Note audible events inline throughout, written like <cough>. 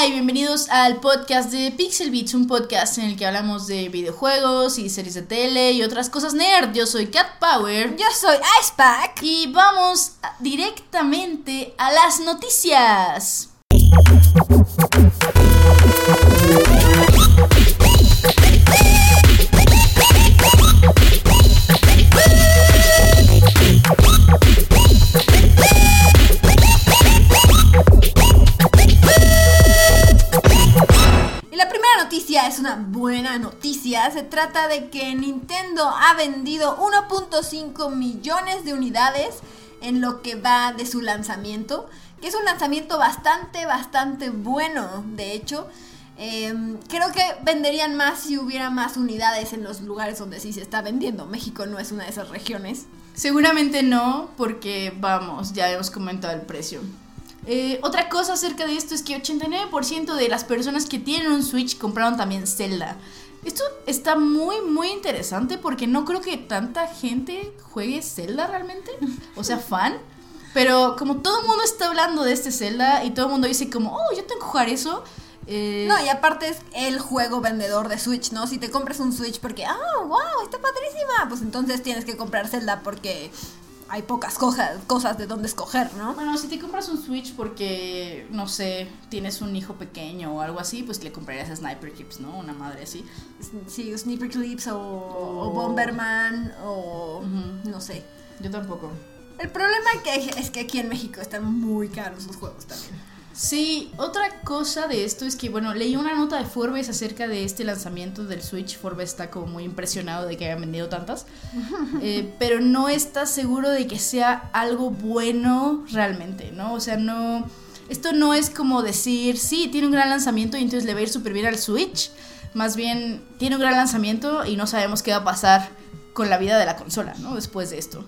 Hola y bienvenidos al podcast de Pixel Beats, un podcast en el que hablamos de videojuegos y series de tele y otras cosas nerd. Yo soy Cat Power. Yo soy Icepack. Y vamos directamente a las noticias. Buena noticia. Se trata de que Nintendo ha vendido 1.5 millones de unidades en lo que va de su lanzamiento. Que es un lanzamiento bastante, bastante bueno, de hecho. Em, creo que venderían más si hubiera más unidades en los lugares donde sí se está vendiendo. México no es una de esas regiones. Seguramente no, porque vamos, ya hemos comentado el precio. Eh, otra cosa acerca de esto es que 89% de las personas que tienen un Switch compraron también Zelda. Esto está muy, muy interesante porque no creo que tanta gente juegue Zelda realmente. O sea, fan. Pero como todo el mundo está hablando de este Zelda y todo el mundo dice como, oh, yo tengo que jugar eso. eh, No, y aparte es el juego vendedor de Switch, ¿no? Si te compras un Switch porque, ah, wow, está padrísima, pues entonces tienes que comprar Zelda porque hay pocas cosas, cosas de dónde escoger, ¿no? Bueno, si te compras un Switch porque, no sé, tienes un hijo pequeño o algo así, pues le comprarías a Sniper Clips, ¿no? Una madre así. Sí, Sniper Clips o, o O- Bomberman o no sé. Yo tampoco. El problema que es que aquí en México están muy caros los juegos también. Sí, otra cosa de esto es que, bueno, leí una nota de Forbes acerca de este lanzamiento del Switch. Forbes está como muy impresionado de que hayan vendido tantas, <laughs> eh, pero no está seguro de que sea algo bueno realmente, ¿no? O sea, no... Esto no es como decir, sí, tiene un gran lanzamiento y entonces le va a ir súper bien al Switch. Más bien, tiene un gran lanzamiento y no sabemos qué va a pasar con la vida de la consola, ¿no? Después de esto.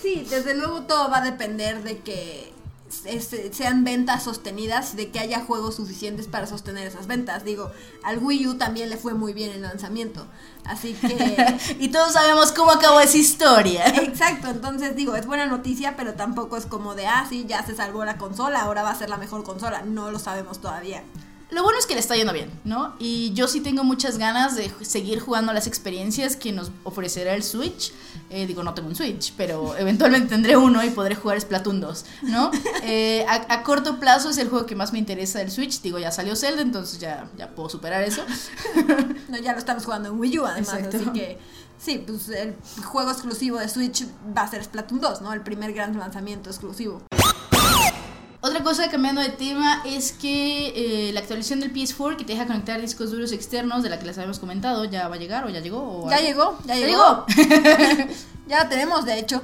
Sí, desde luego todo va a depender de que sean ventas sostenidas, de que haya juegos suficientes para sostener esas ventas. Digo, al Wii U también le fue muy bien el lanzamiento. Así que... <laughs> y todos sabemos cómo acabó esa historia. Exacto, entonces digo, es buena noticia, pero tampoco es como de, ah, sí, ya se salvó la consola, ahora va a ser la mejor consola. No lo sabemos todavía. Lo bueno es que le está yendo bien, ¿no? Y yo sí tengo muchas ganas de seguir jugando las experiencias que nos ofrecerá el Switch. Eh, digo, no tengo un Switch, pero <laughs> eventualmente tendré uno y podré jugar Splatoon 2, ¿no? Eh, a, a corto plazo es el juego que más me interesa del Switch. Digo, ya salió Zelda, entonces ya, ya puedo superar eso. <laughs> No, ya lo estamos jugando en Wii U, además, Exacto. así que... Sí, pues el juego exclusivo de Switch va a ser Splatoon 2, ¿no? El primer gran lanzamiento exclusivo. Otra cosa cambiando de tema es que eh, la actualización del PS4 que te deja conectar discos duros externos de la que les habíamos comentado ya va a llegar o ya llegó. o Ya llegó, ya ¿Ya llegó. <laughs> ya la tenemos, de hecho.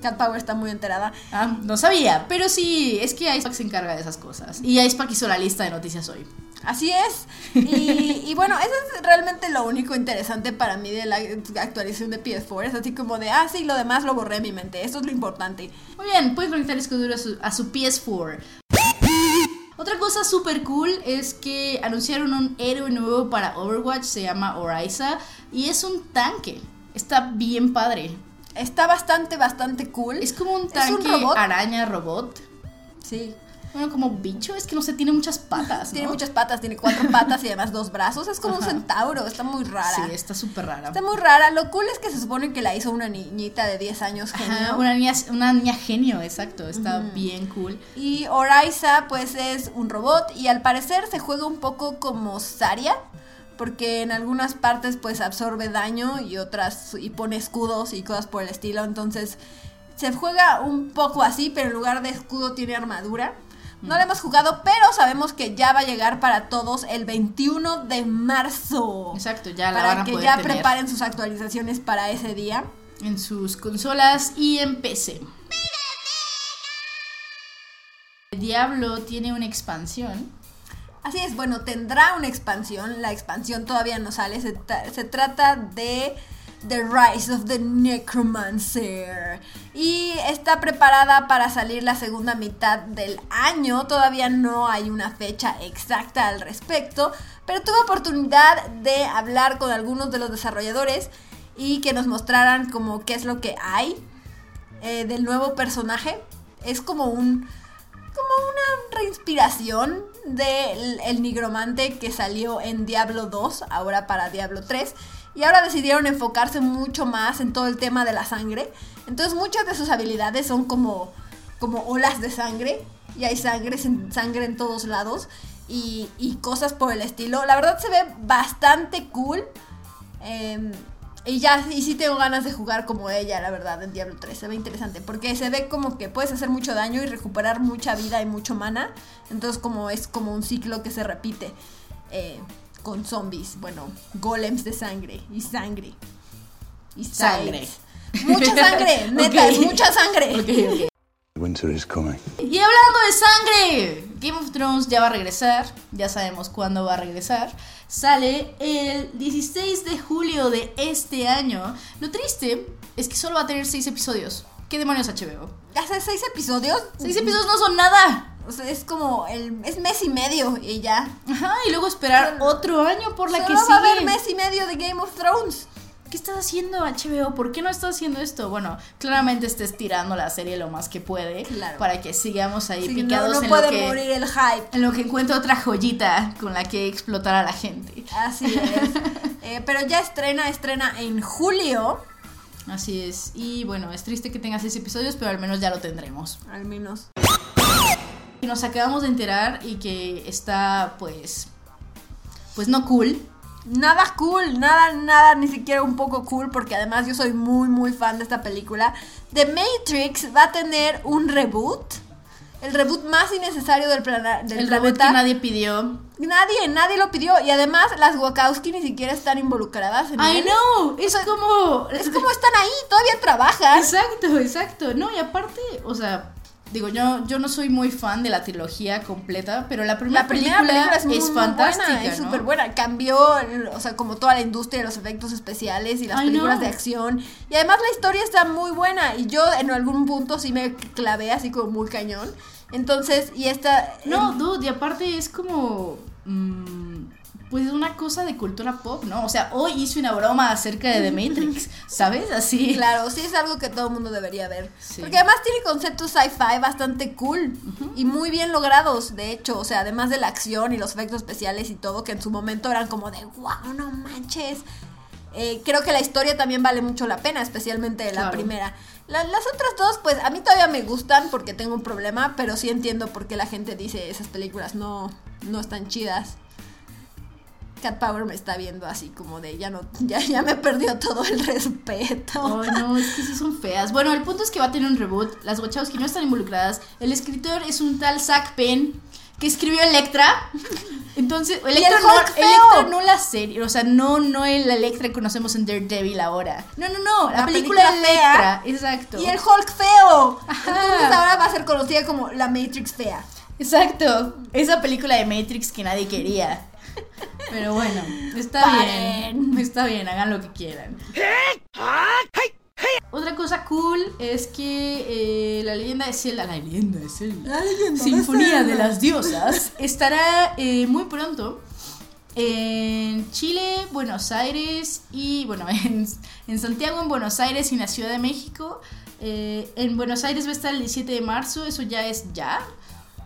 Cat Power está muy enterada. Ah, no sabía, pero sí, es que Icepack se encarga de esas cosas. Y Icepack hizo la lista de noticias hoy. Así es. Y, y bueno, eso es realmente lo único interesante para mí de la actualización de PS4. Es así como de, ah, sí, lo demás lo borré de mi mente. Eso es lo importante. Muy bien, pueden conectar disco duro a su, a su PS4. Otra cosa súper cool es que anunciaron un héroe nuevo para Overwatch, se llama Orisa, y es un tanque. Está bien padre. Está bastante, bastante cool. Es como un un tanque robot. araña robot. Sí. Bueno, como bicho, es que no sé, tiene muchas patas. Tiene muchas patas, tiene cuatro <laughs> patas y además dos brazos. Es como Ajá. un centauro, está muy rara. Sí, está súper rara. Está muy rara. Lo cool es que se supone que la hizo una niñita de 10 años genio. Ajá, una, niña, una niña genio, exacto. Está bien cool. Y Orisa pues es un robot y al parecer se juega un poco como Saria. Porque en algunas partes pues absorbe daño y otras y pone escudos y cosas por el estilo. Entonces se juega un poco así, pero en lugar de escudo tiene armadura. No la hemos jugado, pero sabemos que ya va a llegar para todos el 21 de marzo. Exacto, ya la para van a que poder ya tener. preparen sus actualizaciones para ese día. en sus consolas y en PC. Diablo tiene una expansión. Así es, bueno, tendrá una expansión. La expansión todavía no sale. Se, tra- se trata de The Rise of the Necromancer. Y está preparada para salir la segunda mitad del año. Todavía no hay una fecha exacta al respecto. Pero tuve oportunidad de hablar con algunos de los desarrolladores y que nos mostraran como qué es lo que hay eh, del nuevo personaje. Es como un como una reinspiración del el nigromante que salió en Diablo 2, ahora para Diablo 3. Y ahora decidieron enfocarse mucho más en todo el tema de la sangre. Entonces muchas de sus habilidades son como, como olas de sangre. Y hay sangre, sangre en todos lados. Y, cosas por el estilo. La verdad se ve bastante cool. Eh, y ya, y sí tengo ganas de jugar como ella, la verdad, en Diablo 3. Se ve interesante. Porque se ve como que puedes hacer mucho daño y recuperar mucha vida y mucho mana. Entonces como es como un ciclo que se repite. Eh, con zombies, bueno, golems de sangre. Y sangre. Y sangre. Mucha sangre, <laughs> neta, mucha sangre. Winter is coming. Y hablando de sangre, Game of Thrones ya va a regresar, ya sabemos cuándo va a regresar. Sale el 16 de julio de este año. Lo triste es que solo va a tener 6 episodios. ¿Qué demonios HBO? Hace seis episodios. 6 episodios no son nada. O sea, es como el. Es mes y medio y ya. Ajá, y luego esperar otro año por la Solo que va a haber sigue. mes y medio de Game of Thrones. ¿Qué estás haciendo HBO? ¿Por qué no estás haciendo esto? Bueno, claramente está estirando la serie lo más que puede Claro. para que sigamos ahí Sí, no, picados no en, puede lo que, morir el hype. en lo que encuentre otra joyita con la que explotar a la gente. Así es. <laughs> Eh, pero ya estrena, estrena en julio. Así es. Y bueno, es triste que tenga seis episodios, pero al menos ya lo tendremos. Al menos. Y nos acabamos de enterar y que está pues pues no cool. Nada cool, nada, nada, ni siquiera un poco cool, porque además yo soy muy, muy fan de esta película. The Matrix va a tener un reboot. El reboot más innecesario del, plana- del El reboot planeta. que nadie pidió. Nadie, nadie lo pidió. Y además las Wachowski ni siquiera están involucradas en I él. know, es como Es como están ahí, todavía trabajan. Exacto, exacto. No, y aparte, o sea, digo, yo, yo no soy muy fan de la trilogía completa, pero la primera, La primera película, película es, fantástica. buena, es ¿no? súper buena. Cambió, o sea, como toda la industria de los efectos especiales y las Ay, películas no. de acción. Y además la historia está muy buena. Y yo en algún punto sí me clavé así como muy cañón. Entonces, y esta... No, dude, y aparte es como. mm, pues una cosa de cultura pop, ¿no? O sea, hoy hice una broma acerca de The <laughs> Matrix, ¿sabes? Así. Claro, sí es algo que todo el mundo debería ver. Sí. Porque además tiene conceptos sci-fi bastante cool y muy bien logrados, de hecho. O sea, además de la acción y los efectos especiales y todo, que en su momento eran como de, wow, no manches. Eh, creo que la historia también vale mucho la pena, especialmente la Claro. primera. La- las otras dos, pues a mí todavía me gustan porque tengo un problema, pero sí entiendo por qué la gente dice esas películas no, no están chidas. Cat Power me está viendo así como de ya no, ya, ya me perdió todo el respeto. Ay, no, es que sí son feas. Bueno, el punto es que va a tener un reboot. Las Wachowski no están involucradas. El escritor es un tal Zack Penn que escribió Electra. <laughs> Entonces, Electra, el no! Electra no la serie, o sea, no, no el Electra que conocemos en Daredevil ahora. No, no, no, la, La película, película Electra, exacto. Y el Hulk feo. Ajá. Entonces ahora va a ser conocida como la Matrix fea. Exacto, esa película de Matrix que nadie quería. Pero bueno, está Paren. bien. Está bien, hagan lo que quieran. Otra cosa cool es que eh, la leyenda de Zelda, la leyenda de Zelda, Sinfonía de las Diosas, estará eh, muy pronto en Chile, Buenos Aires y, bueno, <laughs> en, en Santiago, en Buenos Aires y en la Ciudad de México. Eh, en Buenos Aires va a estar el 17 de marzo, eso ya es ya.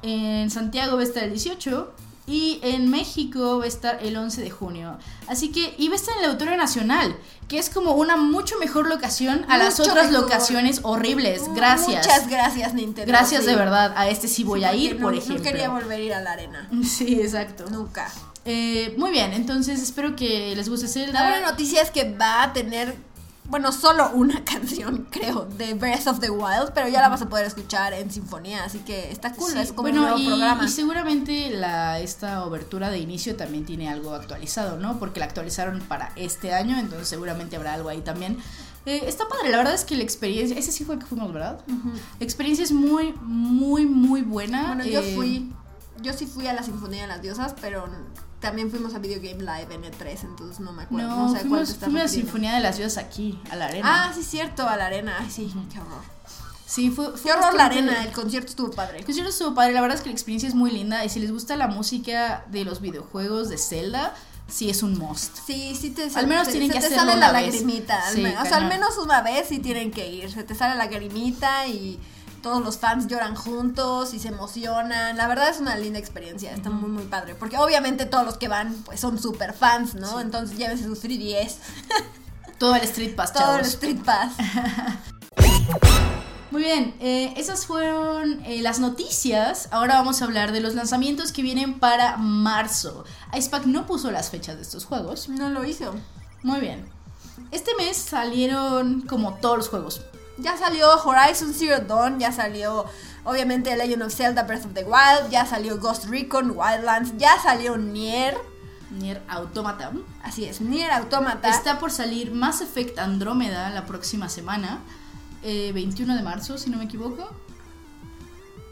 En Santiago va a estar el 18 y en México va a estar el 11 de junio. Así que, y va a estar en el Auditorio Nacional, que es como una mucho mejor locación a las otras mejor. locaciones horribles. Gracias. Muchas gracias, Nintendo. Gracias sí. de verdad. A este sí voy Sí, a ir, no- por No ejemplo. quería volver a ir a la arena. <laughs> Sí, exacto. Nunca. Eh, muy bien, entonces espero que les guste Zelda. La buena noticia es que va a tener, bueno, solo una <laughs> canción, creo, de Breath of the Wild, pero ya la vas a poder escuchar en sinfonía, así que está cool, Sí, es como bueno, un nuevo y, programa. y seguramente la, esta obertura de inicio también tiene algo actualizado, ¿no? Porque la actualizaron para este año, entonces seguramente habrá algo ahí también. Eh, está padre, la verdad es que la experiencia, ese sí fue el que fuimos, ¿verdad? La experiencia es muy, muy, muy buena. Bueno, yo eh, fui, yo sí fui a la Sinfonía de las Diosas, pero también fuimos a Video Game Live en E3, entonces no me acuerdo, No, no, sé a cuál fuimos, te fuimos a la. Sinfonía de las Diosas aquí, a la arena. Ah, sí, cierto, a la arena, ay, sí, qué horror. sí, fue, fue Qué horror la arena, el concierto estuvo padre. El concierto estuvo padre, la verdad es que la experiencia es muy linda y si les gusta la música de los videojuegos de Zelda, sí es un must. Sí, sí te Al menos se- tienen se que te sale la lagrimita, al Sí, menos, o sea, al menos una vez sí tienen que ir, se te sale la lagrimita y todos los fans lloran juntos y se emocionan. La verdad es una linda experiencia, está muy muy padre. Porque obviamente todos los que van pues son super fans, ¿no? Entonces llévense sus 3DS. <laughs> Todo el Street Pass, Todo el chavos. Street Pass. <laughs> Muy bien, eh, esas fueron eh, las noticias. Ahora vamos a hablar de los lanzamientos que vienen para marzo. Icepack no puso las fechas de estos juegos. No lo hizo. Muy bien. Este mes salieron como todos los juegos. Ya salió Horizon Zero Dawn, ya salió obviamente Legend of Zelda Breath of the Wild, ya salió Ghost Recon Wildlands, ya salió Nier. Nier Automata. Así es, Nier Automata. Está por salir Mass Effect Andrómeda la próxima semana. eh, 21 de marzo, si no me equivoco.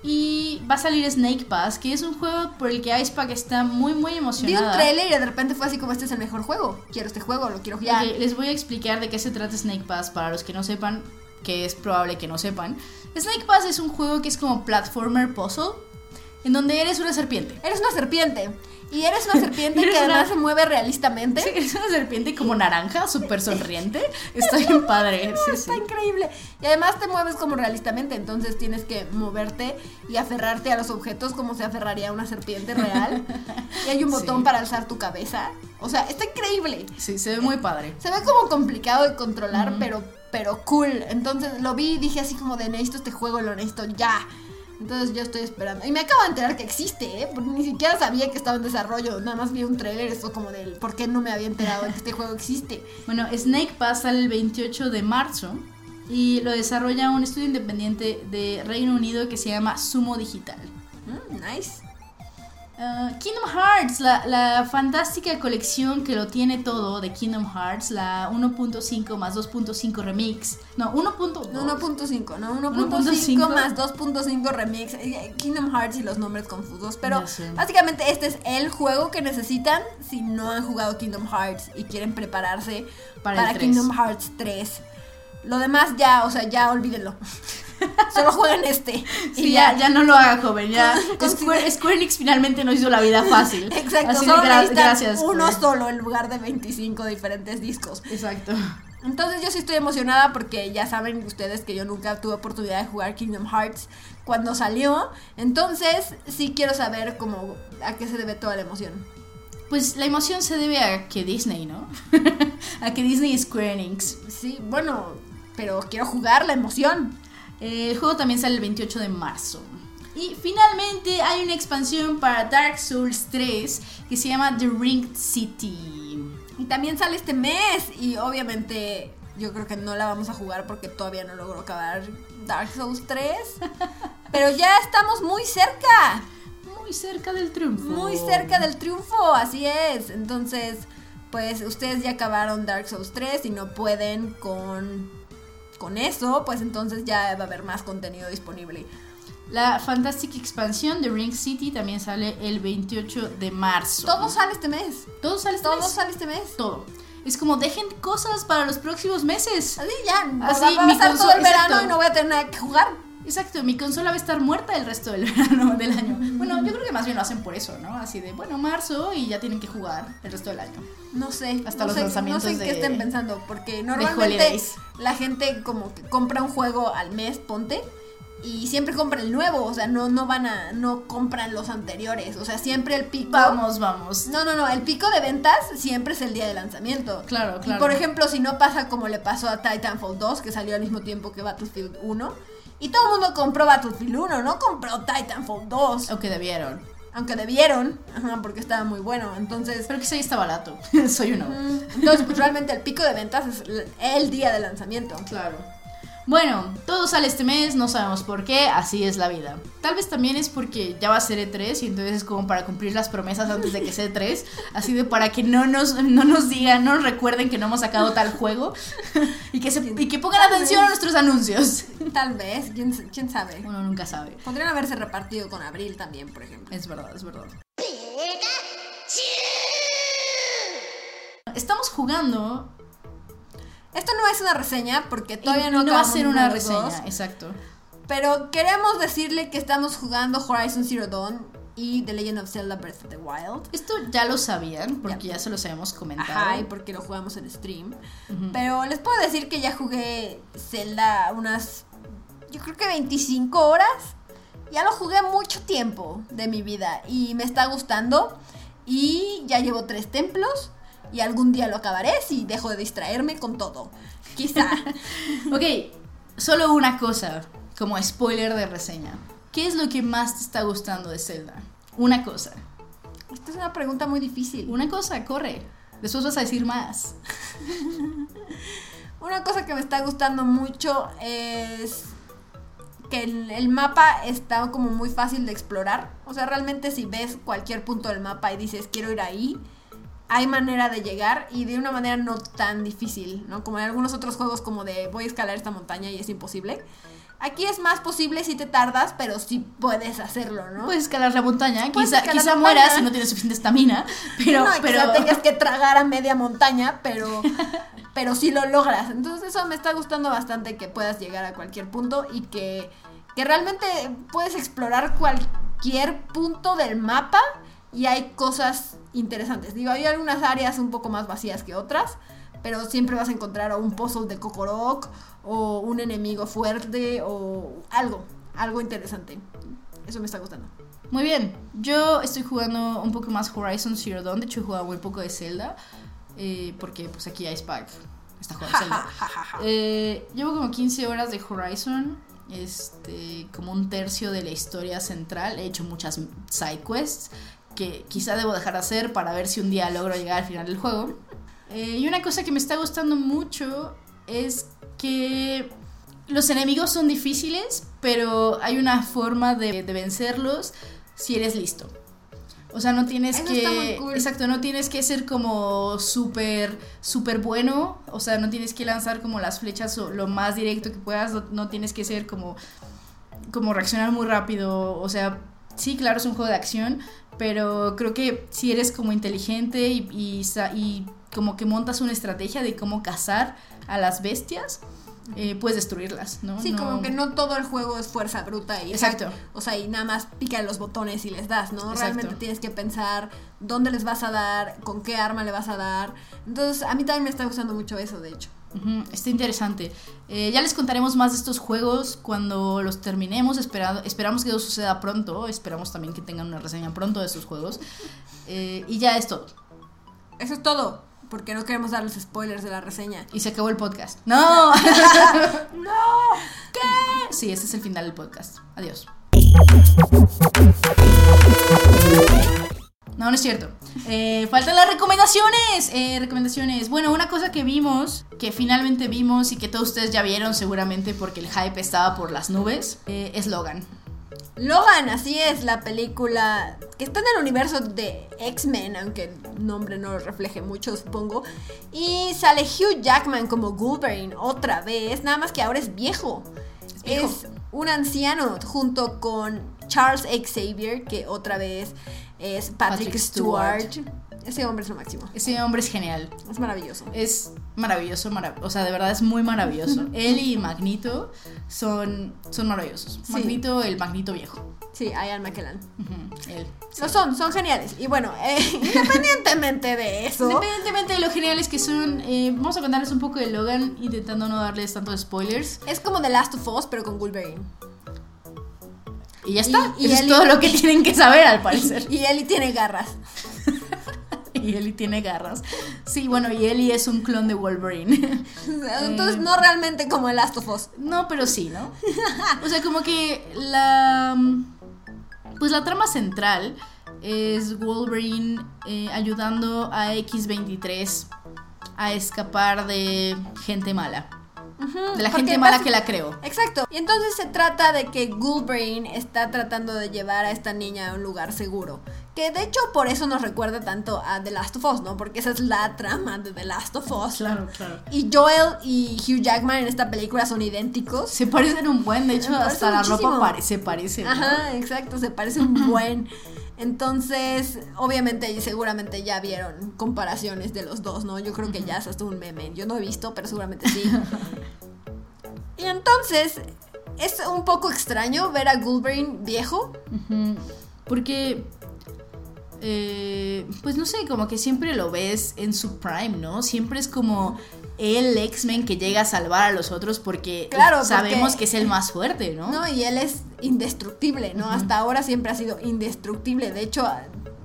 Y va a salir Snake Pass, que es un juego por el que Icepack está muy, muy Vi emocionada. un trailer y de repente fue así como este es el mejor juego. Quiero este juego, lo quiero. Ok, les voy a explicar de qué se trata Snake Pass para los que no sepan, que es probable que no sepan. Snake Pass es un juego que es como platformer puzzle, en donde eres una serpiente. Eres una serpiente. Y eres una serpiente que además una- se mueve realistamente. Sí, eres una serpiente como naranja, súper sonriente. <laughs> Está bien padre. sí, Está sí. increíble. Y además te mueves como realistamente, entonces tienes que moverte y aferrarte a los objetos como se aferraría a una serpiente real. <laughs> y hay un botón Sí. para alzar tu cabeza. O sea, está increíble. Sí, se ve muy padre. Se ve como complicado de controlar, pero, pero cool. Entonces lo vi y dije así como de necesito este juego, lo necesito ya. Entonces yo estoy esperando. Y me acabo de enterar que existe, ¿eh? Porque ni siquiera sabía que estaba en desarrollo. Nada más vi un trailer, esto como del por qué no me había enterado de que este juego existe. <laughs> Bueno, Snake Pass sale el 28 de marzo y lo desarrolla un estudio independiente de Reino Unido que se llama Sumo Digital. Mm, nice. Ah, Kingdom Hearts, la, la fantástica colección que lo tiene todo de Kingdom Hearts, la 1.5 más 2.5 remix. No, 1.2. No, 1.5, no, 1.5 1.5 más 2.5 remix. Eh, Kingdom Hearts y los nombres confusos. Pero básicamente este es el juego que necesitan si no han jugado Kingdom Hearts y quieren prepararse Para para, el 3. Kingdom Hearts 3. Lo demás ya, o sea, ya olvídenlo. <laughs> <laughs> Solo jueguen este. Sí, ya, ya no lo haga, joven. Ya. <laughs> Square, Square Enix finalmente nos hizo la vida fácil. <laughs> Exacto, Así solo gra- gracias. uno Square. solo en lugar de 25 diferentes discos. Exacto. Entonces yo sí estoy emocionada porque ya saben ustedes que yo nunca tuve oportunidad de jugar Kingdom Hearts cuando salió. Entonces sí quiero saber cómo a qué se debe toda la emoción. Pues la emoción se debe a que Disney, ¿no? a que Disney es Square Enix. Sí, bueno, pero quiero jugar la emoción. Eh, El juego también sale el 28 de marzo. Y finalmente hay una expansión para Dark Souls 3 que se llama The Ringed City. Y también sale este mes y obviamente yo creo que no la vamos a jugar porque todavía no logro acabar Dark Souls 3. <laughs> Pero ya estamos muy cerca. Muy cerca del triunfo. Muy cerca del triunfo, así es. Entonces, pues ustedes ya acabaron Dark Souls 3 y no pueden con, con eso, pues entonces ya va a haber más contenido disponible. La fantástica expansión de Ring City también sale el 28 de marzo. Todo sale este mes. Todo sale este Todo mes? sale este mes. Todo. Es como dejen cosas para los próximos meses. Así ya, Así, va, a pasar todo el verano y no voy a tener nada que jugar. Exacto, mi consola va a estar muerta el resto del <laughs> verano del año. Bueno, yo creo que más bien lo hacen por eso, ¿no? Así de, bueno, marzo y ya tienen que jugar el resto del año. No sé, Hasta no los sé, lanzamientos no sé en qué estén pensando, porque normalmente la gente como que compra un juego al mes, ponte, y siempre compra el nuevo, o sea, no, no van a, no compran los anteriores, o sea, siempre el pico. Vamos, vamos. No, no, no, el pico de ventas siempre es el día de lanzamiento. Claro, Y claro. por ejemplo, si no pasa como le pasó a Titanfall 2, que salió al mismo tiempo que Battlefield 1, y todo el mundo compró Battlefield 1, no compró Titanfall 2, O que debieron. aunque debieron, ajá, porque estaba muy bueno, entonces... Pero que sí está barato. <laughs> Soy uno. Entonces, pues realmente el pico de ventas es el día de lanzamiento. Claro. Bueno, todo sale este mes, no sabemos por qué, así es la vida. Tal vez también es porque ya va a ser E3 y entonces es como para cumplir las promesas antes de que sea E3, así de para que no nos, no nos digan, no nos recuerden que no hemos sacado tal juego <laughs> y que, se, y que pongan Tal atención a nuestros anuncios. <laughs> Tal vez, quién, quién sabe. Uno nunca sabe. Podrían haberse repartido con Abril también, por ejemplo. Es verdad, es verdad. Estamos jugando. Esto no es una reseña porque y todavía no no va a ser una reseña, dos, exacto. Pero queremos decirle que estamos jugando Horizon Zero Dawn y The Legend of Zelda Breath of the Wild. Esto ya lo sabían porque ya, se los habíamos comentado. Ajá, y porque lo jugamos en stream. Pero les puedo decir que ya jugué Zelda unas yo creo que 25 horas. Ya lo jugué mucho tiempo de mi vida y me está gustando. Y ya llevo tres templos y algún día lo acabaré si dejo de distraerme con todo. Quizá. <laughs> ok, solo una cosa, como spoiler de reseña. ¿Qué es lo que más te está gustando de Zelda? Una cosa. Esta es una pregunta muy difícil. Una cosa, corre. Después vas a decir más. <laughs> una cosa que me está gustando mucho es que el, mapa está como muy fácil de explorar. O sea, realmente si ves cualquier punto del mapa y dices quiero ir ahí, hay manera de llegar y de una manera no tan difícil, ¿no? Como en algunos otros juegos como de voy a escalar esta montaña y es imposible. Aquí es más posible si te tardas, pero sí puedes hacerlo, ¿no? Puedes escalar la montaña, quizá, quizá mueras si no tienes suficiente estamina, pero... No, pero... Quizá tengas que tragar a media montaña, pero, <laughs> pero sí lo logras. Entonces eso me está gustando bastante que puedas llegar a cualquier punto y que, que realmente puedes explorar cualquier punto del mapa y hay cosas interesantes. Digo, hay algunas áreas un poco más vacías que otras, pero siempre vas a encontrar un puzzle de Kokorok o un enemigo fuerte o algo, algo interesante. Eso me está gustando. Muy bien, yo estoy jugando un poco más Horizon Zero Dawn, de hecho he jugado muy poco de Zelda, eh, porque pues aquí Icepack está jugando <laughs> Zelda. Eh, llevo como 15 horas de Horizon, este, como un tercio de la historia central, he hecho muchas side quests que quizá debo dejar de hacer para ver si un día logro llegar al final del juego. Eh, y una cosa que me está gustando mucho es que los enemigos son difíciles, pero hay una forma de, vencerlos si eres listo. O sea, no tienes que. Exacto, no tienes que ser como súper, súper bueno. O sea, no tienes que lanzar como las flechas lo más directo que puedas. No, tienes que ser como. como reaccionar muy rápido. O sea, sí, claro, es un juego de acción. Pero creo que si eres como inteligente y, y como que montas una estrategia de cómo cazar a las bestias, eh, puedes destruirlas, ¿no? Sí, como que no todo el juego es fuerza bruta y exacto. O sea, y nada más pica los botones y les das, ¿no? Realmente tienes que pensar dónde les vas a dar, con qué arma le vas a dar. Entonces, a mí también me está gustando mucho eso, de hecho. Está interesante. Eh, ya les contaremos más de estos juegos cuando los terminemos. Esperado, esperamos que eso suceda pronto. Esperamos también que tengan una reseña pronto de estos juegos. Eh, y ya es todo. Eso es todo porque no queremos dar los spoilers de la reseña. Y se acabó el podcast. No. <laughs> no. ¿Qué? Sí, ese es el final del podcast. Adiós. No, no es cierto. Eh, faltan las recomendaciones. Eh, recomendaciones. Bueno, una cosa que vimos, que finalmente vimos y que todos ustedes ya vieron seguramente porque el hype estaba por las nubes, eh, es Logan. Logan, así es, la película que está en el universo de X-Men, aunque el nombre no lo refleje mucho, supongo. Y sale Hugh Jackman como Wolverine otra vez, nada más que ahora es viejo. Es, un anciano junto con Charles Xavier, que otra vez es Patrick, Stewart. Ese hombre es lo máximo. Ese hombre es genial. Es maravilloso. Es maravilloso, o sea, de verdad es muy maravilloso. <laughs> Él y Magnito son, son maravillosos. Magnito, el Magnito viejo. Sí, Ian McKellen. él. Lo son, son geniales. Y bueno, eh, <laughs> independientemente de eso. Independientemente de lo geniales que son, eh, vamos a contarles un poco de Logan, intentando no darles tantos spoilers. Es como The Last of Us, pero con Wolverine. Y ya está. Y, Eso es todo lo que tienen que saber, al parecer. <laughs> Y Ellie tiene garras. <laughs> y Ellie tiene garras. Sí, bueno, y Ellie es un clon de Wolverine. <laughs> Entonces, no realmente como el Last of Us. No, pero sí, ¿no? O sea, como que la. Pues la trama central es Wolverine eh, ayudando a X23 a escapar de gente mala de la gente mala que la creo. Exacto. Y entonces se trata de que Wolverine está tratando de llevar a esta niña a un lugar seguro. Que de hecho por eso nos recuerda tanto a The Last of Us, ¿no? Porque esa es la trama de The Last of Us. Claro, claro. Y Joel y Hugh Jackman en esta película son idénticos. Se parecen un buen, de hecho hasta la ropa se parece. Ajá, exacto, se parece un buen. <laughs> Entonces, obviamente y seguramente ya vieron comparaciones de los dos, ¿no? Yo creo que ya es hasta un meme. Yo no he visto, pero seguramente sí. <laughs> y entonces, es un poco extraño ver a Wolverine viejo. Porque, eh, pues no sé, como que siempre lo ves en su prime, ¿no? Siempre es como el X-Men que llega a salvar a los otros porque Claro, sabemos porque- que es el más fuerte, ¿no? No, y él es indestructible, ¿no? Hasta ahora siempre ha sido indestructible. De hecho,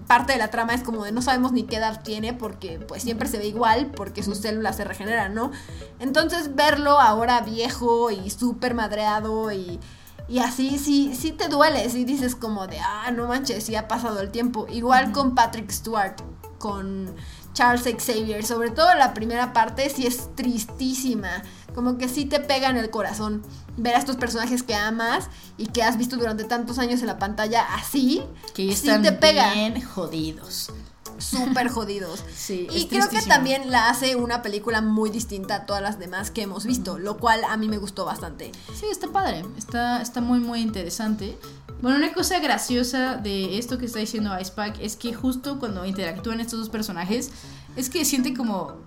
parte de la trama es como de no sabemos ni qué edad tiene porque pues siempre se ve igual porque sus células se regeneran, ¿no? Entonces verlo ahora viejo y súper madreado y, y así, sí, sí te duele, sí dices como de, ah, no manches, sí ha pasado el tiempo. Igual con Patrick Stewart, con Charles Xavier, sobre todo la primera parte sí es tristísima, como que sí te pega en el corazón ver a estos personajes que amas y que has visto durante tantos años en la pantalla así, que sí te pega. bien jodidos. súper <laughs> jodidos. Sí, Y creo que también la hace una película muy distinta a todas las demás que hemos visto, lo cual a mí me gustó bastante. Sí, está padre, está, está muy muy interesante. Bueno, una cosa graciosa de esto que está diciendo Icepack es que justo cuando interactúan estos dos personajes, es que siente como,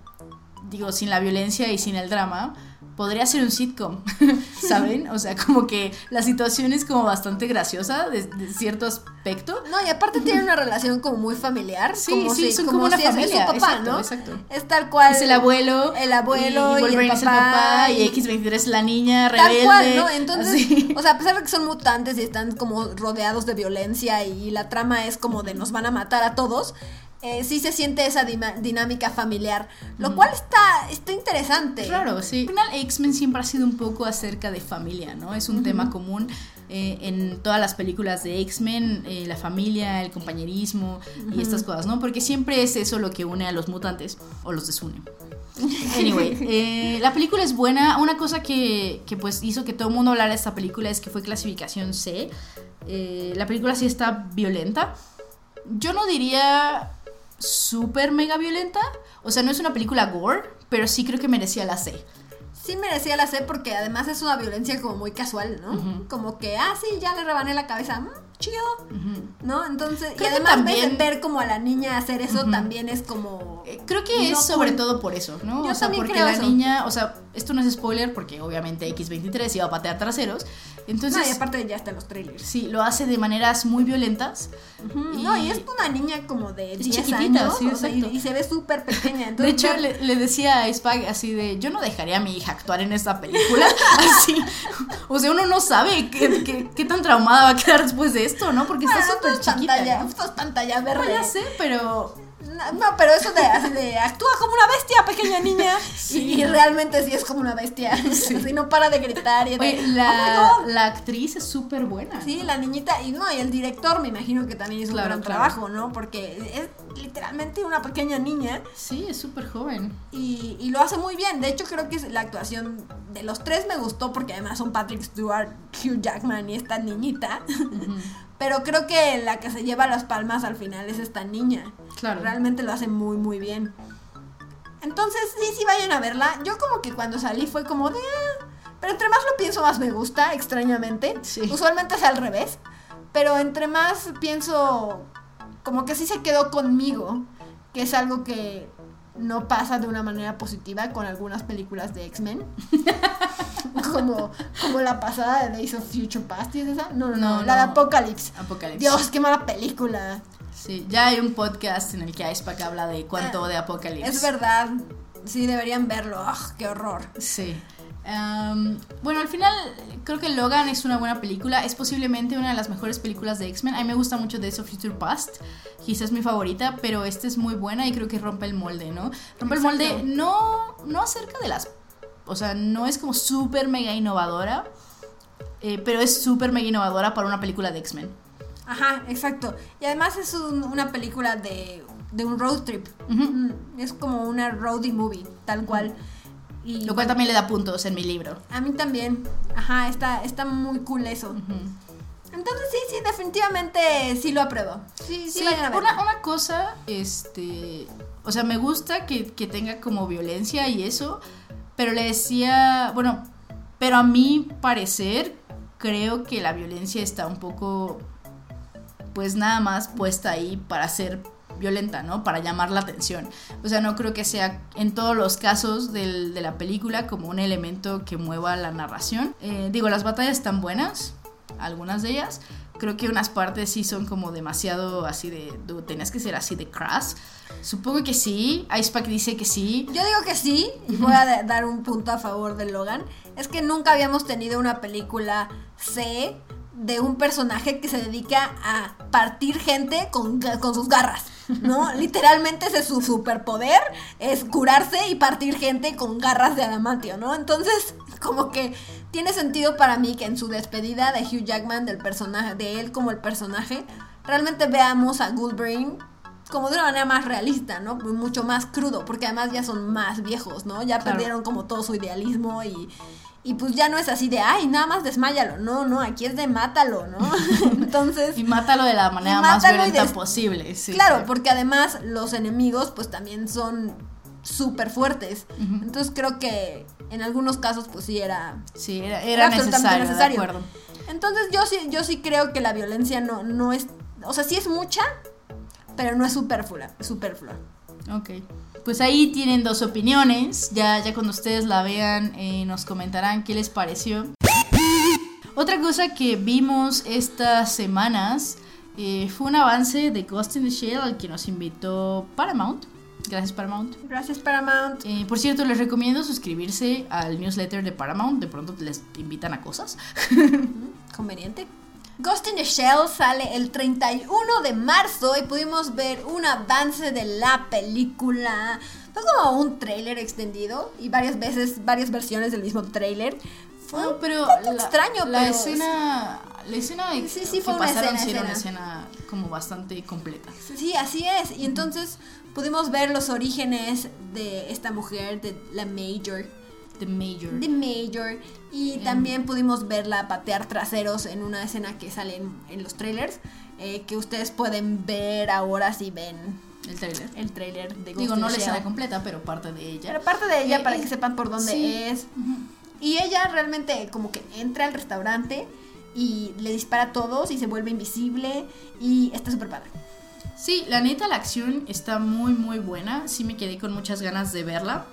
digo, sin la violencia y sin el drama, podría ser un sitcom, <laughs> ¿saben? O sea, como que la situación es como bastante graciosa de, de cierto aspecto. No, y aparte tiene una relación como muy familiar. Sí, como sí, si, son como una si es- es familia, su papá, exacto, ¿no? exacto. Es tal cual. Es el abuelo. El abuelo y, el papá. es el papá. Y y- X-23 es la niña Tal rebelde. cual, ¿no? Entonces, así. o sea, a pesar de que son mutantes y están como rodeados de violencia y la trama es como de nos van a matar a todos, eh, sí se siente esa dinámica familiar, lo cual está, está interesante. Claro, sí. Al final, X-Men siempre ha sido un poco acerca de familia, ¿no? Es un tema común eh, en todas las películas de X-Men, eh, la familia, el compañerismo y estas cosas, ¿no? Porque siempre es eso lo que une a los mutantes o los desune. <laughs> Anyway, eh, la película es buena. Una cosa que, que, pues hizo que todo el mundo hablara de esta película es que fue clasificación C. Eh, la película sí está violenta. Yo no diría súper mega violenta. O sea, no es una película gore, pero sí creo que merecía la C. Sí merecía la C porque además es una violencia como muy casual, ¿no? Como que, ah, sí, ya le rebané la cabeza, mm, chido. ¿no? Entonces, y Creo además también- ver como a la niña hacer eso también es como... Eh, Creo que No es sobre cool. todo por eso, ¿no? Yo o sea, también porque creo la eso. niña, o sea, esto no es spoiler porque obviamente X23 iba a patear traseros. Entonces, no, y aparte ya están los trailers. sí, lo hace de maneras muy violentas. Y- No, y es una niña como de Es 10 chiquitita, años sí, o sea, y, se ve súper pequeña. De hecho, le, le decía a Spag así de, yo no dejaría a mi hija actuar en esta película. <laughs> así. O sea, uno no sabe qué, qué- qué tan traumada va a quedar después de esto, ¿no? Porque Bueno, está súper chiquita. pantalla, ¿no? pantalla No, verde. ya sé, pero No, pero eso de, así de actúa como una bestia, pequeña niña. <laughs> Sí. Y, y realmente sí es como una bestia. <laughs> Así no para de gritar. Y Oye, "Oh la, my God". la actriz es súper buena. Sí, la niñita, y no, y el director me imagino que también hizo Claro, un gran claro. trabajo, ¿no? Porque es literalmente una pequeña niña Sí, es súper joven. y, y lo hace muy bien. De hecho, creo que es- la actuación de los tres me gustó porque además son Patrick Stewart, Hugh Jackman y esta niñita. <laughs> Pero creo que la que se lleva las palmas al final es esta niña. Claro. Realmente lo hace muy, muy bien. Entonces, sí, sí, vayan a verla. Yo como que cuando salí fue como de... "Ah", Pero entre más lo pienso, más me gusta, extrañamente. Sí. Usualmente es al revés. Pero entre más pienso, como que sí se quedó conmigo. Que es algo que no pasa de una manera positiva con algunas películas de X-Men. <laughs> como, como la pasada de Days of Future Past. ¿y es esa? No, no, no, No, la de. Apocalypse. Apocalipsis. Dios, qué mala película. Sí, ya hay un podcast en el que Icepack habla de cuánto de Apocalipsis. Es verdad. Sí, deberían verlo. ¡Ah, qué horror! Sí. Am, bueno, al final creo que Logan es una buena película. Es posiblemente una de las mejores películas de X-Men. A mí me gusta mucho Days of Future Past. Quizás es mi favorita, pero esta es muy buena y creo que rompe el molde, ¿no? Rompe el molde no, no acerca de las... O sea, no es como súper mega innovadora, eh, pero es súper mega innovadora para una película de X-Men. Ajá, exacto. Y además es un- una película de, de un road trip. Mm, Es como una roadie movie, tal cual. Y Lo cual también le da puntos en mi libro. a mí también. Ajá, está, está muy cool eso. Entonces sí, sí, definitivamente sí lo apruebo. Sí, sí, Sí, a una, una cosa, este, o sea, me gusta que, que tenga como violencia y eso, pero le decía, bueno, pero a mi parecer, creo que la violencia está un poco, pues nada más puesta ahí para ser violenta, ¿no? Para llamar la atención. O sea, no creo que sea en todos los casos del- de la película como un elemento que mueva la narración. Eh, digo, las batallas están buenas, algunas de ellas, Creo que unas partes sí son como demasiado así de. "Dude, Tenías que ser así de crass. Supongo que sí. Icepack dice que sí. Yo digo que sí, y voy a da- dar un punto a favor de Logan. Es que nunca habíamos tenido una película C de un personaje que se dedica a partir gente con, con sus garras, ¿no? Literalmente ese es su superpoder, es curarse y partir gente con garras de adamantio, ¿no? Entonces, como que tiene sentido para mí que en su despedida de Hugh Jackman, del personaje, de él como el personaje, realmente veamos a Goldbrain como de una manera más realista, ¿no? Mucho más crudo, porque además ya son más viejos, ¿no? Ya Claro. perdieron como todo su idealismo y, y pues ya no es así de, ay, nada más desmáyalo, no, no, aquí es de mátalo, ¿no? <laughs> Entonces, Y mátalo de la manera más violenta des- posible. sí, claro, porque además los enemigos pues también son súper fuertes. Entonces creo que en algunos casos pues sí era... Sí, era, Era necesario, necesario. de acuerdo. Entonces yo sí, yo sí creo que la violencia no, no es... O sea, sí es mucha, pero no es superflua. superflua. Ok. Pues ahí tienen dos opiniones. Ya, ya cuando ustedes la vean eh, nos comentarán qué les pareció. Otra cosa que vimos estas semanas eh, fue un avance de Ghost in the Shell al que nos invitó Paramount. Gracias Paramount. Gracias Paramount. Eh, por cierto, les recomiendo suscribirse al newsletter de Paramount. De pronto les invitan a cosas. <laughs> Conveniente. Ghost in the Shell sale el 31 de marzo y pudimos ver un avance de la película. Fue como un tráiler extendido y varias veces, varias versiones del mismo tráiler. Fue No, un pero poco la, extraño, la pero escena, la escena Sí, sí, que fue una pasaron escena, sí era una escena. escena como bastante completa. Sí, así es. Y entonces pudimos ver los orígenes de esta mujer, de la Major. The Major. The Major. Y Em. también pudimos verla patear traseros en una escena que sale en, en los trailers. eh, que ustedes pueden ver ahora si ven El trailer. el trailer de Ghost Digo, no la escena completa, pero parte de ella. Pero parte de ella Eh, para eh, que sepan por dónde sí. es. Y ella realmente como que entra al restaurante y le dispara a todos y se vuelve invisible. Y está súper padre. Sí, la neta, la acción está muy, muy buena. Sí me quedé con muchas ganas de verla.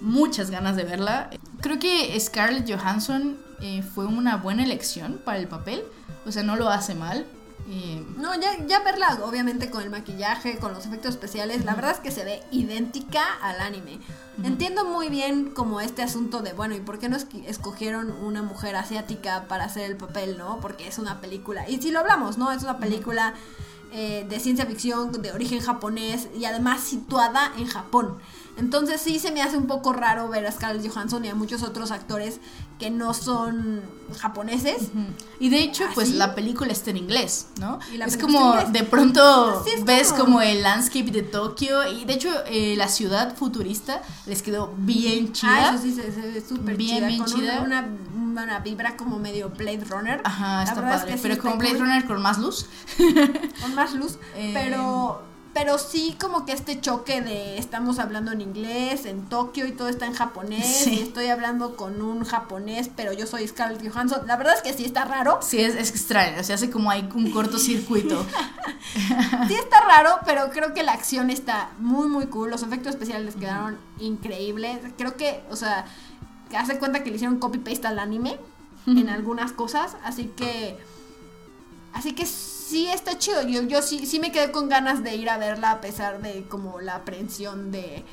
Muchas ganas de verla. Creo que Scarlett Johansson eh, fue una buena elección para el papel. O sea, no lo hace mal. Eh, No, ya, ya verla obviamente con el maquillaje, con los efectos especiales, la verdad es que se ve idéntica al anime. Entiendo muy bien como este asunto de, bueno, ¿y por qué no escogieron una mujer asiática para hacer el papel, no? Porque es una película, y si lo hablamos, ¿no? Es una película eh, de ciencia ficción de origen japonés y además situada en Japón. Entonces sí se me hace un poco raro ver a Scarlett Johansson y a muchos otros actores que no son japoneses. Y de hecho, pues ¿Ah, la película está en inglés, ¿no? Es como de pronto Sí, es ves como- como el landscape de Tokio y de hecho eh, la ciudad futurista les quedó bien chida. Ah, eso sí se, ve súper Bien, chida. bien con chida. Una, una, una vibra como medio Blade Runner. Ajá, La está es padre. que sí pero con Blade Runner con más luz. Con más luz. <laughs> Eh. Pero, pero sí como que este choque de estamos hablando en inglés, en Tokio y todo está en japonés. Sí. Y estoy hablando con un japonés, pero yo soy Scarlett Johansson. La verdad es que sí está raro. Sí, es, es extraño. Se hace como hay un cortocircuito. <laughs> Sí está raro, pero creo que la acción está muy, muy cool. Los efectos especiales quedaron increíbles. Creo que, o sea, hace cuenta que le hicieron copy-paste al anime en algunas cosas. Así que, así que sí está chido. Yo, yo sí, sí me quedé con ganas de ir a verla a pesar de como la aprensión de,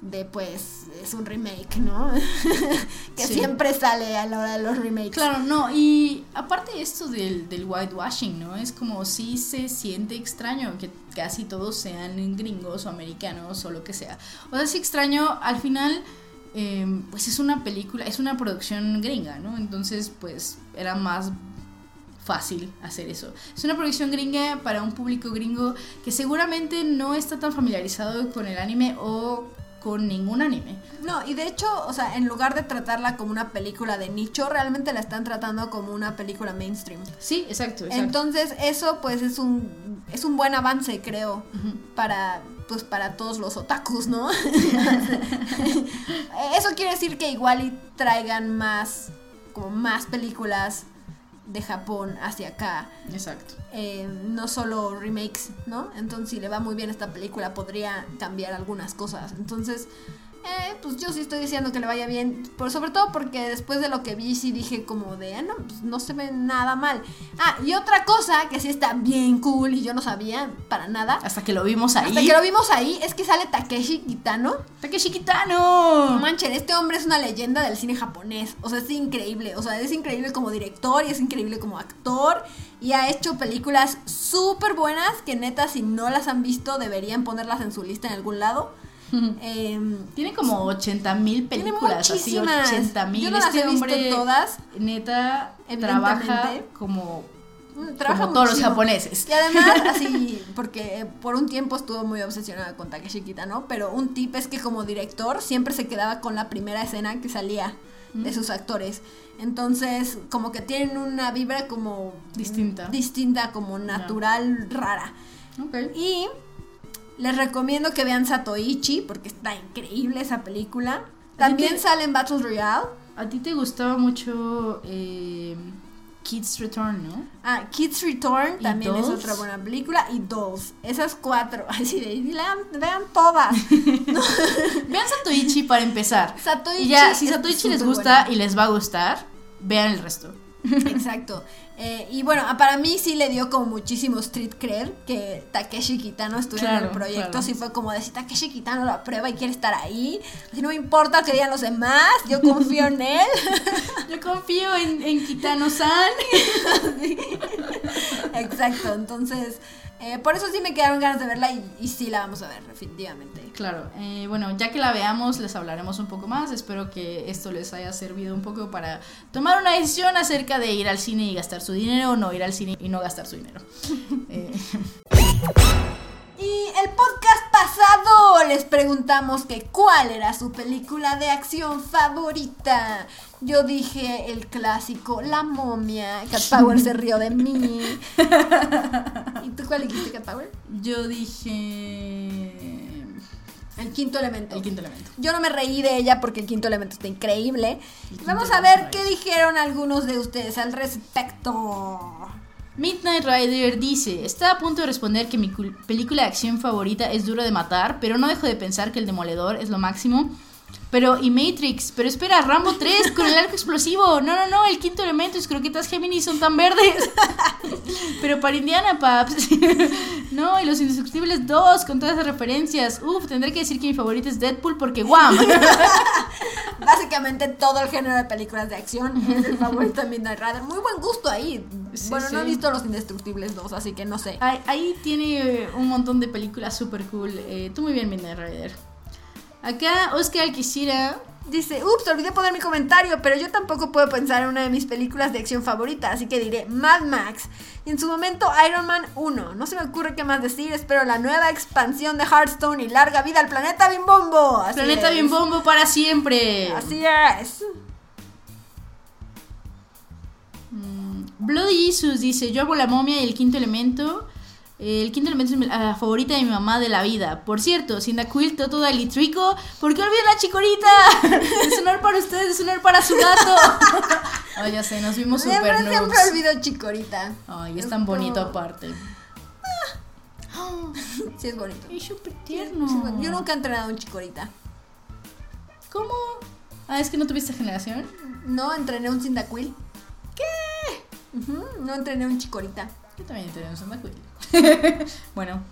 de pues, es un remake, ¿no? <laughs> que Sí. siempre sale a la hora de los remakes. Claro, no, y aparte esto del, del whitewashing, ¿no? Es como si se siente extraño que casi todos sean gringos o americanos o lo que sea. O sea, es extraño, al final, eh, pues es una película, es una producción gringa, ¿no? Entonces, pues era más fácil hacer eso. Es una producción gringa para un público gringo que seguramente no está tan familiarizado con el anime o con ningún anime. No, y de hecho, o sea, en lugar de tratarla como una película de nicho, realmente la están tratando como una película mainstream. Sí, exacto, exacto. Entonces, eso pues es un es un buen avance, creo, para pues para todos los otakus, ¿no? <laughs> eso quiere decir que igual y traigan más como más películas de Japón hacia acá. Exacto. Eh, no solo remakes, ¿no? Entonces, si le va muy bien esta película, podría cambiar algunas cosas. Entonces, Eh, pues yo sí estoy diciendo que le vaya bien, por, sobre todo porque después de lo que vi sí dije como de, ah, no, pues no se ve nada mal. Ah, y otra cosa que sí está bien cool y yo no sabía para nada. Hasta que lo vimos ahí. Hasta que lo vimos ahí es que sale Takeshi Kitano. Takeshi No Kitano. manchen, este hombre es una leyenda del cine japonés. O sea, es increíble. O sea, es increíble como director y es increíble como actor. Y ha hecho películas súper buenas que neta, si no las han visto, deberían ponerlas en su lista en algún lado. <laughs> Em, Tiene como 80 mil películas, así muchísimas. 80 mil. No este hombre, todas. neta, trabaja como, mm, trabaja como todos los japoneses. Y además, <laughs> así, porque eh, por un tiempo estuvo muy obsesionada con Takeshi Kitano, pero un tip es que como director siempre se quedaba con la primera escena que salía de sus actores. Entonces, como que tienen una vibra como Distinta. distinta, como natural, rara. Ok. Y les recomiendo que vean Satoichi porque está increíble esa película. También te- sale en Battle Royale. A ti te gustaba mucho eh, Kids Return, ¿no? Ah, Kids Return ¿Y también es otra buena película. Y Dolls. Esas cuatro. <laughs> Así de, vean todas. <laughs> <laughs> Vean Satoichi para empezar. Satoichi. Y ya, si Satoichi les gusta buena. y les va a gustar, vean el resto. Exacto. Eh, y bueno, para mí sí le dio como muchísimo street cred que Takeshi Kitano estuviera en el proyecto. claro. Sí fue como decir, Takeshi Kitano lo aprueba y quiere estar ahí. Así no me importa que digan los demás, yo confío en él. <laughs> Yo confío en, en Kitano-san. <laughs> Exacto, entonces, eh, por eso sí me quedaron ganas de verla y, y sí la vamos a ver, definitivamente. Claro, eh, bueno, ya que la veamos, les hablaremos un poco más. Espero que esto les haya servido un poco para tomar una decisión acerca de ir al cine y gastar su dinero o no ir al cine y no gastar su dinero. <laughs> Eh, <laughs> Y el podcast pasado les preguntamos que cuál era su película de acción favorita. Yo dije el clásico La momia. Cat Power se rió de mí. <laughs> ¿Y tú cuál dijiste, Cat Power? yo dije. El quinto elemento. El quinto elemento. Yo no me reí de ella porque el quinto elemento está increíble. Vamos a ver qué dijeron algunos de ustedes al respecto. Midnight Rider dice, está a punto de responder que mi cul- película de acción favorita es Duro de Matar, pero no dejo de pensar que El Demoledor es lo máximo. Pero, y Matrix, pero espera, Rambo 3 con el arco explosivo. No, no, no, el quinto elemento y sus croquetas Gemini son tan verdes. <laughs> pero para Indiana, paps. <laughs> no, y Los Indestructibles 2 con todas esas referencias. Uf, tendré que decir que mi favorito es Deadpool porque guam. <laughs> Básicamente todo el género de películas de acción es el favorito de Midnight Rider. Muy buen gusto ahí. Sí, bueno, no he visto Los Indestructibles 2, así que no sé. Ahí, ahí tiene un montón de películas super cool. Eh, tú muy bien, Midnight Rider. Acá Oscar quisiera. Dice, ups, olvidé poner mi comentario, pero yo tampoco puedo pensar en una de mis películas de acción favoritas, así que diré Mad Max. Y en su momento Iron Man 1. No se me ocurre qué más decir, espero la nueva expansión de Hearthstone y larga vida al planeta Bimbombo. Así Planeta es. Bien Bombo para siempre. Así es. Mm, Bloody Jesus dice: Yo amo la momia y el quinto elemento. El quinto elemento es la favorita de mi mamá de la vida. Por cierto, Sindacuil, Toto Dalitrico, ¿por qué olvidan la chicorita? <laughs> Es honor para ustedes, es honor para su gato. <laughs> Ay, ya sé, nos vimos Siempre, super siempre noobs. olvido Chicorita. Ay, es tan bonito aparte. Sí, es bonito. Es súper Sí, tierno. es. Yo nunca he entrenado un Chicorita. ¿Cómo? Ah, es que no tuviste generación. No entrené un Cyndaquil. ¿Qué? no entrené un Chicorita. Yo también tenía un Sindacuil. bueno,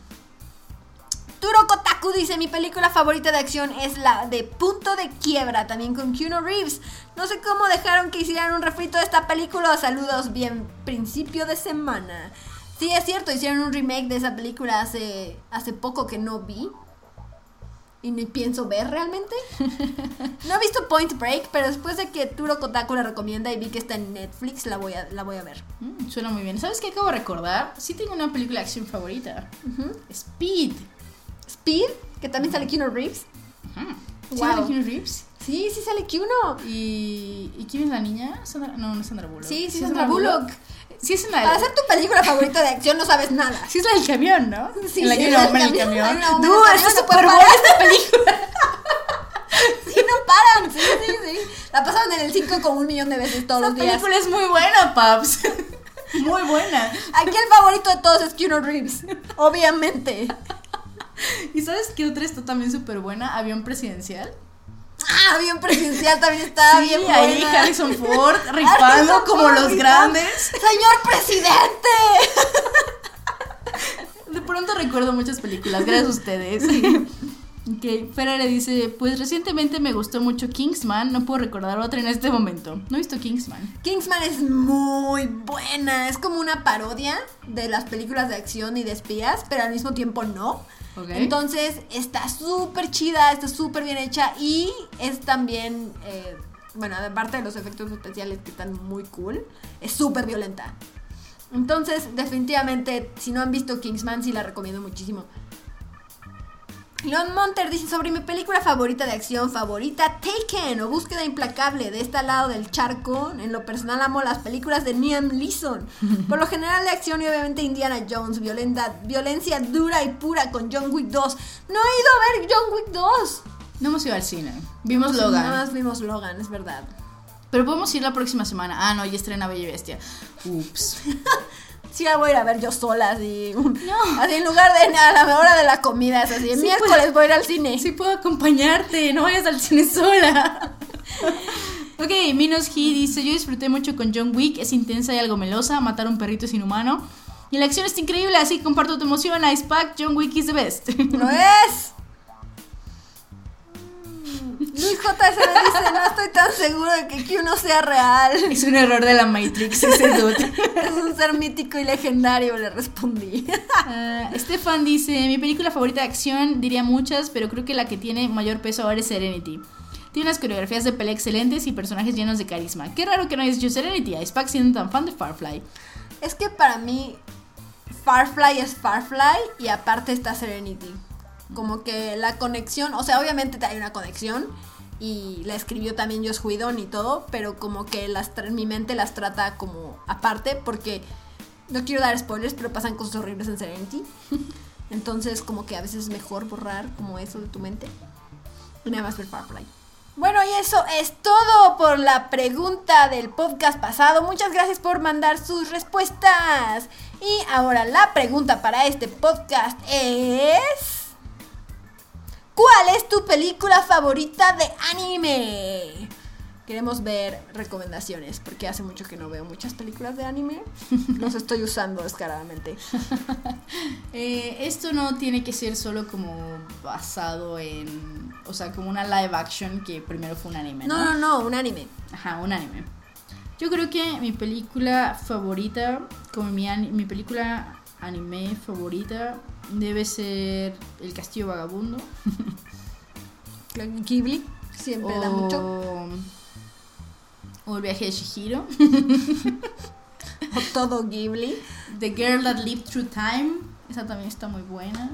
Turo Kotaku dice, mi película favorita de acción es la de Punto de Quiebra, también con Keanu Reeves. No sé cómo dejaron que hicieran un refrito de esta película. Saludos, bien principio de semana. Sí, es cierto, hicieron un remake de esa película hace, hace poco que no vi. Y ni pienso ver realmente. <laughs> No he visto Point Break, pero después de que Turo Kotaku la recomienda y vi que está en Netflix, la voy a, la voy a ver. mm, suena muy bien. ¿Sabes qué acabo de recordar? Sí tengo una película de acción favorita. Ujú. Speed. Speed, que también sale Keanu Reeves. Ujú. ¿Sí Wow. sale Keanu Reeves? Sí, sí sale Keanu. ¿Y, ¿Y quién es la niña? Sandra- no, no es Sandra Bullock. Sí, sí, es Sandra Bullock. Sí, es la, Para hacer tu película favorita de acción no sabes nada. sí es la del camión, ¿no? Sí, en la sí, que hay la una del hombre en el camión. Hay ¡No, en eso no puede parar. esta película! <laughs> Sí, no paran. Sí, sí, sí. La pasaron en el 5 como un millón de veces todos Esta los días. película es muy buena, Paps. <laughs> muy buena. Aquí el favorito de todos es Keanu Reeves. Obviamente. <laughs> ¿Y sabes qué otra está también súper buena? Avión presidencial. Avión presidencial también estaba Sí, bien ahí buena. Harrison <laughs> Ford rifando Harrison como Ford los rifando. grandes. ¡Señor presidente! <laughs> De pronto recuerdo muchas películas, gracias a ustedes. <laughs> Ok, Ferrer le dice, pues recientemente me gustó mucho Kingsman, no puedo recordar otra en este momento. No he visto Kingsman. Kingsman es muy buena. Es como una parodia de las películas de acción y de espías, pero al mismo tiempo no. Entonces está súper chida, está súper bien hecha y es también, eh, bueno, aparte de los efectos especiales que están muy cool, es súper violenta. Entonces, definitivamente, si no han visto Kingsman, sí la recomiendo muchísimo. Leon Monter dice sobre mi película favorita de acción favorita, Taken o Búsqueda Implacable, de este lado del charco. En lo personal amo las películas de Liam Neeson. <laughs> Por lo general de acción y obviamente Indiana Jones, violenta, violencia dura y pura con John Wick 2. No he ido a ver John Wick 2. No hemos ido al cine, vimos Nada Logan. más vimos Logan, es verdad. Pero podemos ir la próxima semana. Ah, no, ya estrena Bella y Bestia. Ups. <laughs> Sí, la voy a ir a ver yo sola, así. No. <laughs> Así en lugar de a la hora de la comida, es así. El Sí, miércoles pues. voy a ir al cine. Sí puedo acompañarte, no vayas al cine sola. <laughs> ok, Minos He dice, yo disfruté mucho con John Wick, es intensa y algo melosa, matar a un perrito es inhumano. Y la acción está increíble, así que comparto tu emoción, Ice Pack, John Wick is the best. ¡No es! Luis JS dice, no estoy tan seguro de que Q no sea real. es un error de la Matrix ese dude. Es un ser mítico y legendario, le respondí. Ah, Stefan dice, mi película favorita de acción, diría muchas, pero creo que la que tiene mayor peso ahora es Serenity. Tiene unas coreografías de pelea excelentes y personajes llenos de carisma. Qué raro que no hayas dicho Serenity, Ice Pack siendo tan fan de Firefly. Es que para mí, Farfly es Farfly y aparte está Serenity. Como que la conexión, o sea, obviamente hay una conexión y la escribió también Joss Whedon y todo, pero como que las mi mente las trata como aparte porque no quiero dar spoilers, pero pasan cosas horribles en Serenity. <laughs> Entonces, como que a veces es mejor borrar como eso de tu mente nada más ver Firefly. Bueno, y eso es todo por la pregunta del podcast pasado. Muchas gracias por mandar sus respuestas. Y ahora la pregunta para este podcast es... ¿Cuál es tu película favorita de anime? Queremos ver recomendaciones, porque hace mucho que no veo muchas películas de anime. <laughs> Los estoy usando descaradamente. <laughs> Eh, esto no tiene que ser solo como basado en, o sea, como una live action que primero fue un anime, ¿no? No, no, no, un anime. Ajá, un anime. Yo creo que mi película favorita, como mi, mi película anime favorita, debe ser El Castillo Vagabundo. <laughs> Ghibli, siempre da mucho. O, o El viaje de Shihiro. <laughs> O todo Ghibli. The Girl That Lived Through Time. Esa también está muy buena.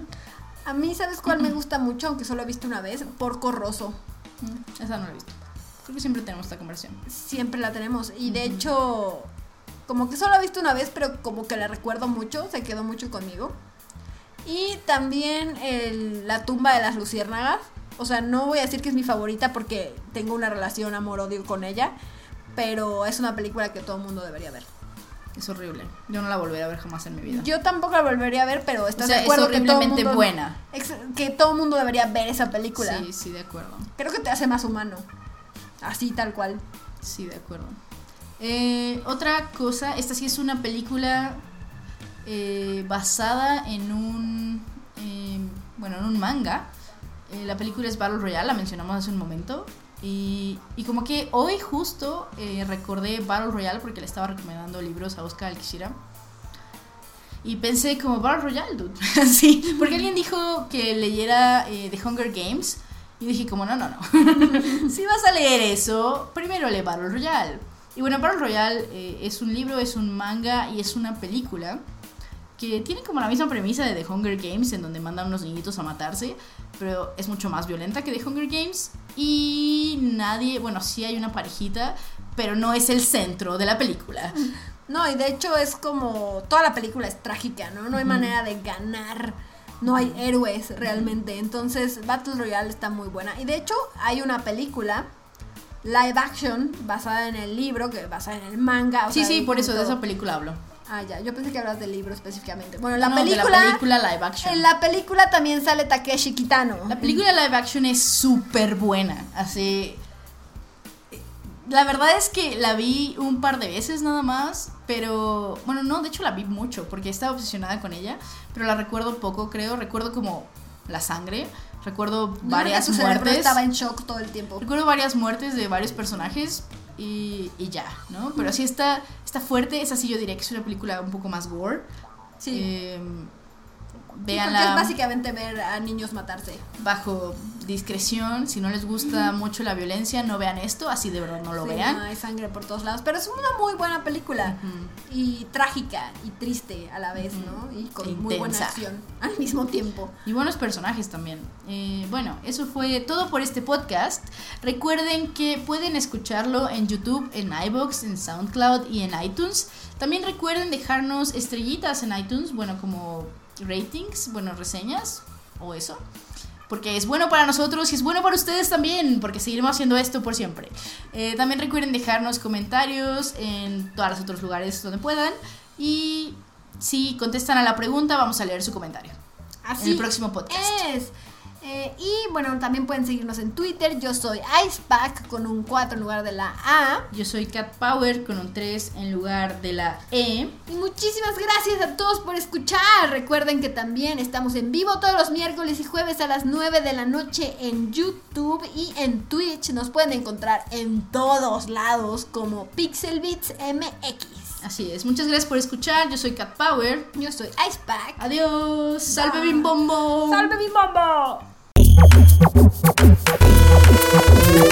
A mí, ¿sabes cuál me gusta mucho? Aunque solo he visto una vez. Porco Rosso. Mm, Esa no la he visto. Creo que siempre tenemos esta conversación. Siempre la tenemos. Y de hecho, como que solo he visto una vez, pero como que la recuerdo mucho. Se quedó mucho conmigo. Y también el- La tumba de las luciérnagas. O sea, no voy a decir que es mi favorita porque tengo una relación amor-odio con ella. Pero es una película que todo el mundo debería ver. Es horrible. Yo no la volveré a ver jamás en mi vida. Yo tampoco la volvería a ver, pero o estás sea, de es acuerdo que todo horriblemente mundo- buena. Que todo el mundo debería ver esa película. Sí, sí, de acuerdo. Creo que te hace más humano. Así, tal cual. Sí, de acuerdo. Eh, otra cosa, esta sí es una película eh, basada en un, eh, bueno, en un manga. Eh, la película es Battle Royale, la mencionamos hace un momento. Y, como que hoy justo recordé Battle Royale porque le estaba recomendando libros a Oscar Alquishira. Y pensé como Battle Royale, dude. <laughs> sí, porque alguien dijo que leyera The Hunger Games. Y dije como, no, no, no. <laughs> si vas a leer eso, primero lee Battle Royale. Y bueno, Battle Royale eh, es un libro, es un manga y es una película que tiene como la misma premisa de The Hunger Games, en donde mandan unos niñitos a matarse, pero es mucho más violenta que The Hunger Games. Y nadie, bueno, sí hay una parejita, pero no es el centro de la película. <laughs> No, y de hecho es como. Toda la película es trágica, ¿no? No hay manera de ganar. No hay héroes realmente. Entonces, Battle Royale está muy buena. Y de hecho, hay una película live action basada en el libro, que basada en el manga. o Sí, sea, sí, por eso de esa película hablo. Ah, ya, yo pensé que hablas del libro específicamente. Bueno, la No, de película. la película live action. En la película también sale Takeshi Kitano. La película live action es súper buena. Así. La verdad es que la vi un par de veces nada más. Pero. Bueno, no, de hecho la vi mucho. Porque estaba obsesionada con ella. Pero la recuerdo poco, creo. Recuerdo como la sangre. Recuerdo que varias tu cerebro muertes. estaba en shock todo el tiempo. Recuerdo varias muertes de varios personajes. Y, y ya, ¿no? Pero sí está, está fuerte. Esa sí yo diría que es una película un poco más gore. Sí. Eh, Sí, es básicamente ver a niños matarse. bajo discreción. Si no les gusta mucho la violencia, no vean esto. Así de verdad no lo Sí, vean. no, hay sangre por todos lados. Pero es una muy buena película. Y trágica y triste a la vez, ¿no? Y con muy buena acción al mismo tiempo. Y buenos personajes también. Eh, bueno, eso fue todo por este podcast. Recuerden que pueden escucharlo en YouTube, en iBox, en SoundCloud y en iTunes. También recuerden dejarnos estrellitas en iTunes, bueno, como ratings, bueno, reseñas o eso. Porque es bueno para nosotros y es bueno para ustedes también, porque seguiremos haciendo esto por siempre. Eh, también recuerden dejarnos comentarios en todos los otros lugares donde puedan. Y si contestan a la pregunta, vamos a leer su comentario Así en el próximo podcast. es. Eh, y bueno, también pueden seguirnos en Twitter. Yo soy Icepack con un 4 en lugar de la A. Yo soy Cat Power con un 3 en lugar de la E. Y muchísimas gracias a todos por escuchar. Recuerden que también estamos en vivo todos los miércoles y jueves a las 9 de la noche en YouTube y en Twitch. Nos pueden encontrar en todos lados como Pixel Beats MX. Así es. Muchas gracias por escuchar. Yo soy Cat Power. Yo soy Icepack. Adiós. Salve Bye. Bim Bombo. ¡Salve mi Thank you.